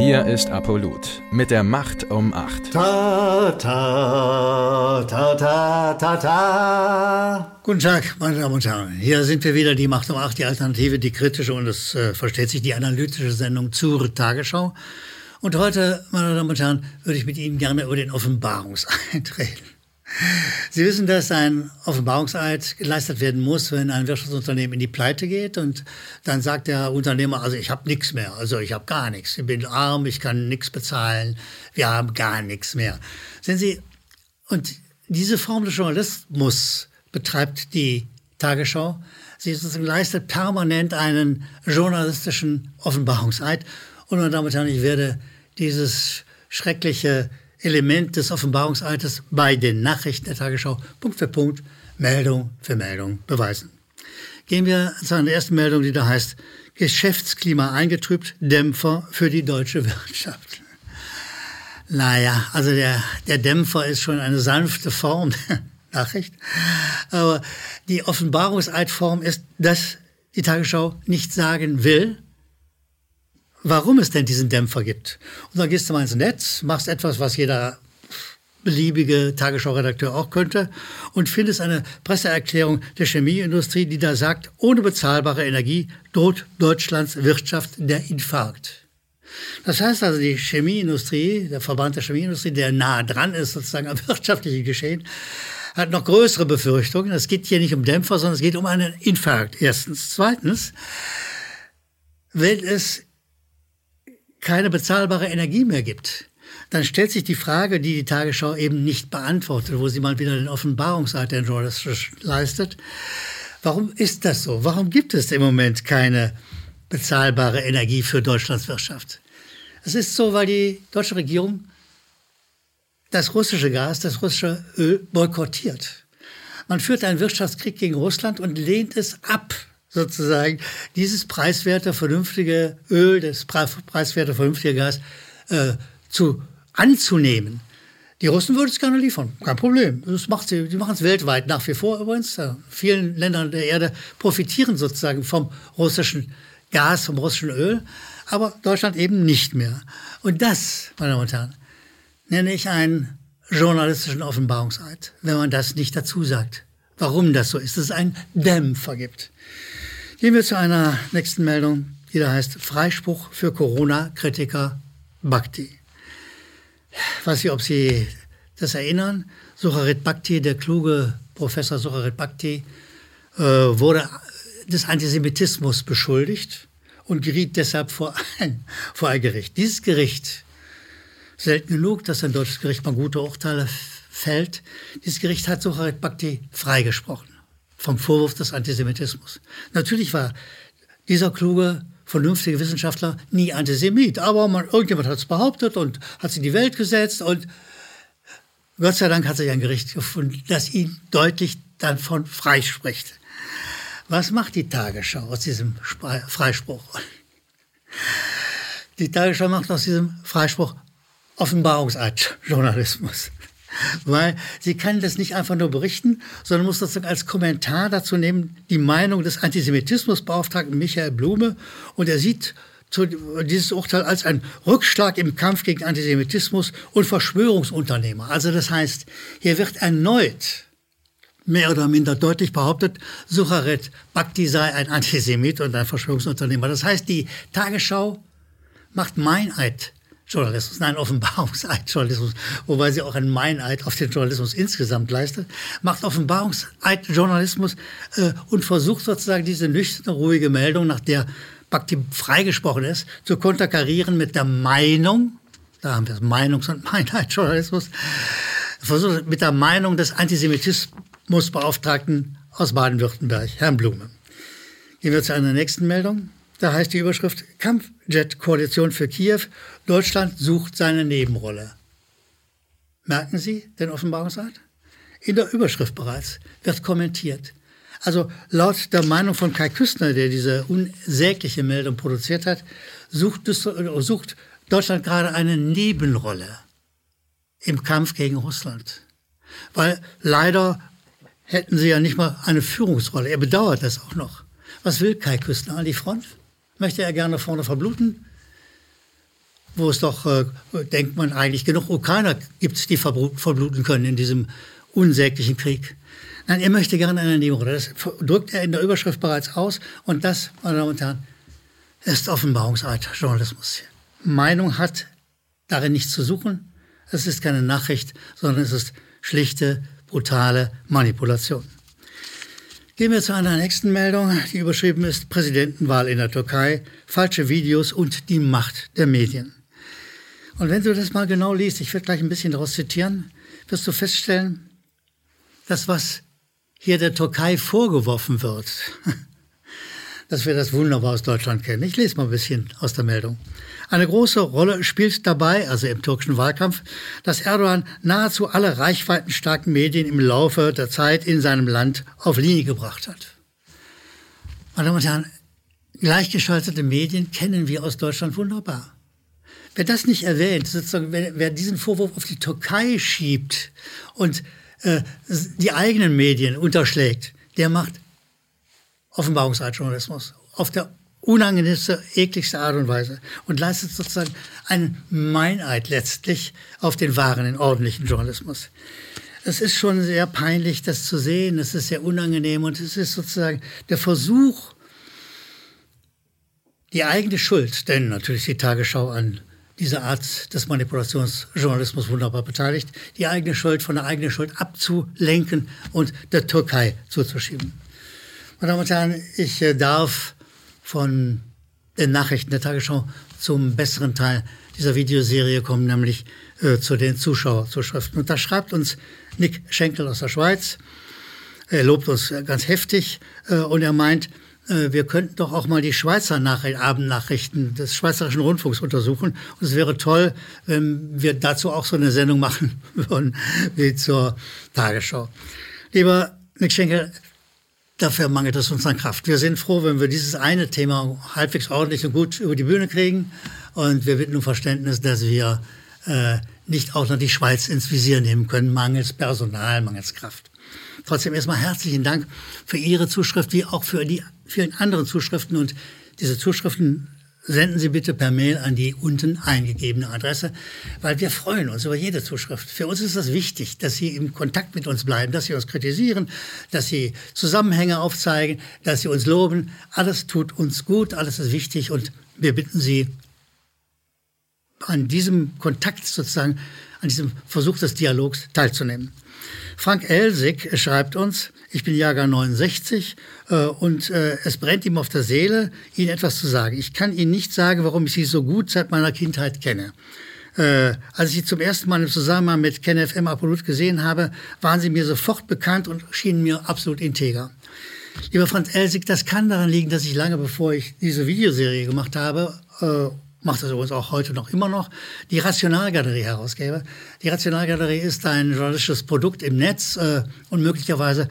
Hier ist Apollut mit der Macht um 8. Ta, ta, ta, ta, ta, ta. Guten Tag, meine Damen und Herren. Hier sind wir wieder, die Macht um 8, die Alternative, die kritische und es äh, versteht sich die analytische Sendung zur Tagesschau. Und heute, meine Damen und Herren, würde ich mit Ihnen gerne über den Offenbarungseid reden. Sie wissen, dass ein Offenbarungseid geleistet werden muss, wenn ein Wirtschaftsunternehmen in die Pleite geht und dann sagt der Unternehmer, also ich habe nichts mehr, also ich habe gar nichts, ich bin arm, ich kann nichts bezahlen, wir haben gar nichts mehr. Sehen Sie, und diese Form des Journalismus betreibt die Tagesschau. Sie leistet permanent einen journalistischen Offenbarungseid. Und meine Damen und Herren, ich werde dieses schreckliche Element des Offenbarungseides bei den Nachrichten der Tagesschau Punkt für Punkt, Meldung für Meldung beweisen. Gehen wir zu einer ersten Meldung, die da heißt, Geschäftsklima eingetrübt, Dämpfer für die deutsche Wirtschaft. Naja, also der, der Dämpfer ist schon eine sanfte Form der Nachricht. Aber die Offenbarungseidform ist, dass die Tagesschau nicht sagen will, warum es denn diesen Dämpfer gibt. Und dann gehst du mal ins Netz, machst etwas, was jeder beliebige Tagesschau-Redakteur auch könnte und findest eine Presseerklärung der Chemieindustrie, die da sagt, ohne bezahlbare Energie droht Deutschlands Wirtschaft der Infarkt. Das heißt also, die Chemieindustrie, der Verband der Chemieindustrie, der nah dran ist sozusagen am wirtschaftlichen Geschehen, hat noch größere Befürchtungen. Es geht hier nicht um Dämpfer, sondern es geht um einen Infarkt. Erstens. Zweitens, wenn es keine bezahlbare Energie mehr gibt, dann stellt sich die Frage, die die Tagesschau eben nicht beantwortet, wo sie mal wieder den Offenbarungseid der Journalistisch leistet. Warum ist das so? Warum gibt es im Moment keine bezahlbare Energie für Deutschlands Wirtschaft? Es ist so, weil die deutsche Regierung das russische Gas, das russische Öl boykottiert. Man führt einen Wirtschaftskrieg gegen Russland und lehnt es ab, sozusagen dieses preiswerte, vernünftige Öl, das preiswerte, vernünftige Gas äh, zu, anzunehmen. Die Russen würden es gerne liefern, kein Problem. Das macht sie, die machen es weltweit nach wie vor übrigens. In vielen Ländern der Erde profitieren sozusagen vom russischen Gas, vom russischen Öl, aber Deutschland eben nicht mehr. Und das, meine Damen und Herren, nenne ich einen journalistischen Offenbarungseid, wenn man das nicht dazu sagt. Warum das so ist, dass es einen Dämpfer gibt. Gehen wir zu einer nächsten Meldung, die da heißt Freispruch für Corona-Kritiker Bhakti. Ich weiß nicht, ob Sie das erinnern. Sucharit Bhakti, der kluge Professor Sucharit Bhakti, äh, wurde des Antisemitismus beschuldigt und geriet deshalb vor ein, vor ein Gericht. Dieses Gericht, selten genug, dass ein deutsches Gericht mal gute Urteile fällt, dieses Gericht hat Sucharit Bhakti freigesprochen vom Vorwurf des Antisemitismus. Natürlich war dieser kluge, vernünftige Wissenschaftler nie Antisemit, aber man, irgendjemand hat es behauptet und hat es in die Welt gesetzt und Gott sei Dank hat sich ein Gericht gefunden, das ihn deutlich davon freispricht. Was macht die Tagesschau aus diesem Freispruch? Die Tagesschau macht aus diesem Freispruch Offenbarungseid-Journalismus weil sie kann das nicht einfach nur berichten, sondern muss das als Kommentar dazu nehmen, die Meinung des Antisemitismusbeauftragten Michael Blume. Und er sieht dieses Urteil als ein Rückschlag im Kampf gegen Antisemitismus und Verschwörungsunternehmer. Also das heißt, hier wird erneut mehr oder minder deutlich behauptet, Sucharet Bhakti sei ein Antisemit und ein Verschwörungsunternehmer. Das heißt, die Tagesschau macht Meineid Journalismus, nein, Offenbarungseid-Journalismus, wobei sie auch einen Meineid auf den Journalismus insgesamt leistet, macht Offenbarungseid-Journalismus äh, und versucht sozusagen diese nüchterne, ruhige Meldung, nach der Bhakti freigesprochen ist, zu konterkarieren mit der Meinung, da haben wir das Meinungs- und Meineid-Journalismus, versucht mit der Meinung des Antisemitismusbeauftragten aus Baden-Württemberg, Herrn Blume. Gehen wir zu einer nächsten Meldung. Da heißt die Überschrift Kampfjet-Koalition für Kiew. Deutschland sucht seine Nebenrolle. Merken Sie den Offenbarungseid? In der Überschrift bereits wird kommentiert. Also laut der Meinung von Kai Küstner, der diese unsägliche Meldung produziert hat, sucht, sucht Deutschland gerade eine Nebenrolle im Kampf gegen Russland. Weil leider hätten sie ja nicht mal eine Führungsrolle. Er bedauert das auch noch. Was will Kai Küstner an die Front? Möchte er gerne vorne verbluten. wo es doch, äh, denkt man eigentlich, genug Ukrainer gibt, die verbluten können in diesem unsäglichen Krieg. Nein, er möchte gerne eine Ernährung. Das drückt er in der Überschrift bereits aus. Und das, meine Damen und Herren, ist Offenbarungseid, Journalismus. Meinung hat darin nichts zu suchen. Es ist keine Nachricht, sondern es ist schlichte, brutale Manipulation. Gehen wir zu einer nächsten Meldung, die überschrieben ist Präsidentenwahl in der Türkei, falsche Videos und die Macht der Medien. Und wenn du das mal genau liest, ich werde gleich ein bisschen daraus zitieren, wirst du feststellen, dass was hier der Türkei vorgeworfen wird, dass wir das wunderbar aus Deutschland kennen. Ich lese mal ein bisschen aus der Meldung. Eine große Rolle spielt dabei, also im türkischen Wahlkampf, dass Erdogan nahezu alle reichweitenstarken Medien im Laufe der Zeit in seinem Land auf Linie gebracht hat. Meine Damen und Herren, gleichgeschaltete Medien kennen wir aus Deutschland wunderbar. Wer das nicht erwähnt, sozusagen, wer, wer diesen Vorwurf auf die Türkei schiebt und äh, die eigenen Medien unterschlägt, der macht Offenbarungsartjournalismus auf der unangenehmste, ekligste Art und Weise und leistet sozusagen einen Meineid letztlich auf den wahren, ordentlichen Journalismus. Es ist schon sehr peinlich, das zu sehen. Es ist sehr unangenehm und es ist sozusagen der Versuch, die eigene Schuld, denn natürlich die Tagesschau an dieser Art des Manipulationsjournalismus wunderbar beteiligt, die eigene Schuld von der eigenen Schuld abzulenken und der Türkei zuzuschieben. Meine Damen und Herren, ich äh, darf von den Nachrichten der Tagesschau zum besseren Teil dieser Videoserie kommen, nämlich äh, zu den Zuschauerzuschriften. Und da schreibt uns Nick Schenkel aus der Schweiz. Er lobt uns ganz heftig äh, und er meint, äh, wir könnten doch auch mal die Schweizer Nachricht, Abendnachrichten des Schweizerischen Rundfunks untersuchen. Und es wäre toll, wenn wir dazu auch so eine Sendung machen würden wie zur Tagesschau. Lieber Nick Schenkel, dafür mangelt es uns an Kraft. Wir sind froh, wenn wir dieses eine Thema halbwegs ordentlich und gut über die Bühne kriegen. Und wir bitten um Verständnis, dass wir äh, nicht auch noch die Schweiz ins Visier nehmen können, mangels Personal, mangels Kraft. Trotzdem erstmal herzlichen Dank für Ihre Zuschrift, wie auch für die vielen anderen Zuschriften. Und diese Zuschriften senden Sie bitte per Mail an die unten eingegebene Adresse, weil wir freuen uns über jede Zuschrift. Für uns ist das wichtig, dass Sie im Kontakt mit uns bleiben, dass Sie uns kritisieren, dass Sie Zusammenhänge aufzeigen, dass Sie uns loben. Alles tut uns gut, alles ist wichtig und wir bitten Sie, an diesem Kontakt sozusagen, an diesem Versuch des Dialogs teilzunehmen. Frank Elsig schreibt uns, ich bin Jahrgang 69 äh, und äh, es brennt ihm auf der Seele, Ihnen etwas zu sagen. Ich kann Ihnen nicht sagen, warum ich Sie so gut seit meiner Kindheit kenne. Äh, als ich Sie zum ersten Mal im Zusammenhang mit KenFM Apollut gesehen habe, waren Sie mir sofort bekannt und schienen mir absolut integer. Lieber Franz Elsig, das kann daran liegen, dass ich lange bevor ich diese Videoserie gemacht habe, äh, macht das übrigens auch heute noch immer noch, die Rationalgalerie herausgebe. Die Rationalgalerie ist ein journalistisches Produkt im Netz äh, und möglicherweise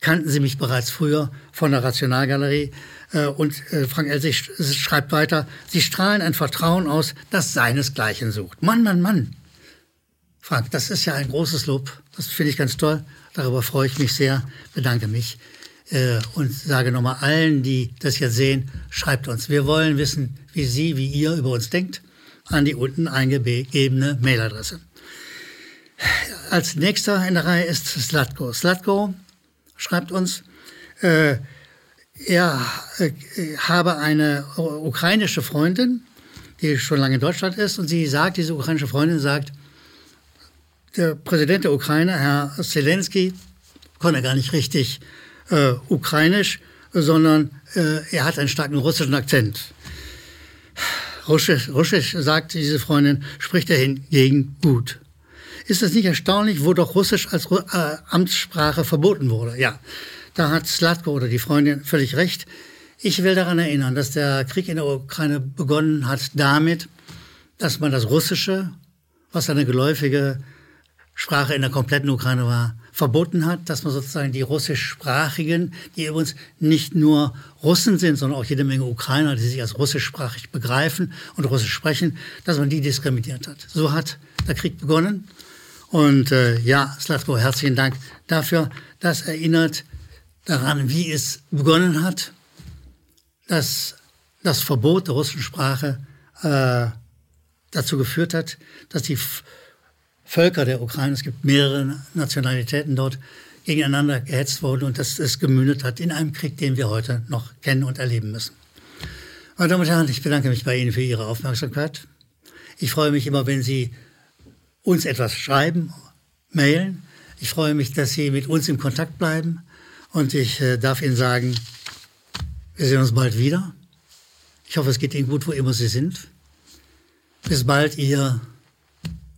kannten Sie mich bereits früher von der Rationalgalerie. Äh, und äh, Frank Elsig schreibt weiter, Sie strahlen ein Vertrauen aus, das seinesgleichen sucht. Mann, Mann, Mann. Frank, das ist ja ein großes Lob. Das finde ich ganz toll. Darüber freue ich mich sehr, bedanke mich äh, und sage nochmal allen, die das jetzt sehen, schreibt uns. Wir wollen wissen, wie Sie, wie ihr über uns denkt, an die unten eingegebene Mailadresse. Als nächster in der Reihe ist Slatko. Slatko schreibt uns, äh, er äh, habe eine ukrainische Freundin, die schon lange in Deutschland ist, und sie sagt, diese ukrainische Freundin sagt, der Präsident der Ukraine, Herr Zelensky, konnte gar nicht richtig äh, ukrainisch, sondern äh, er hat einen starken russischen Akzent. Russisch, Russisch, sagt diese Freundin, spricht er hingegen gut. Ist es nicht erstaunlich, wo doch Russisch als äh, Amtssprache verboten wurde? Ja, da hat Slatko oder die Freundin völlig recht. Ich will daran erinnern, dass der Krieg in der Ukraine begonnen hat damit, dass man das Russische, was eine geläufige Sprache in der kompletten Ukraine war, verboten hat, dass man sozusagen die russischsprachigen, die übrigens nicht nur Russen sind, sondern auch jede Menge Ukrainer, die sich als russischsprachig begreifen und Russisch sprechen, dass man die diskriminiert hat. So hat der Krieg begonnen. Und äh, ja, Slatko, herzlichen Dank dafür. Das erinnert daran, wie es begonnen hat, dass das Verbot der russischen Sprache äh, dazu geführt hat, dass die Völker der Ukraine, es gibt mehrere Nationalitäten dort, gegeneinander gehetzt wurden und dass es gemündet hat in einem Krieg, den wir heute noch kennen und erleben müssen. Meine Damen und Herren, ich bedanke mich bei Ihnen für Ihre Aufmerksamkeit. Ich freue mich immer, wenn Sie uns etwas schreiben, mailen. Ich freue mich, dass Sie mit uns in Kontakt bleiben. Und ich äh, darf Ihnen sagen, wir sehen uns bald wieder. Ich hoffe, es geht Ihnen gut, wo immer Sie sind. Bis bald, Ihr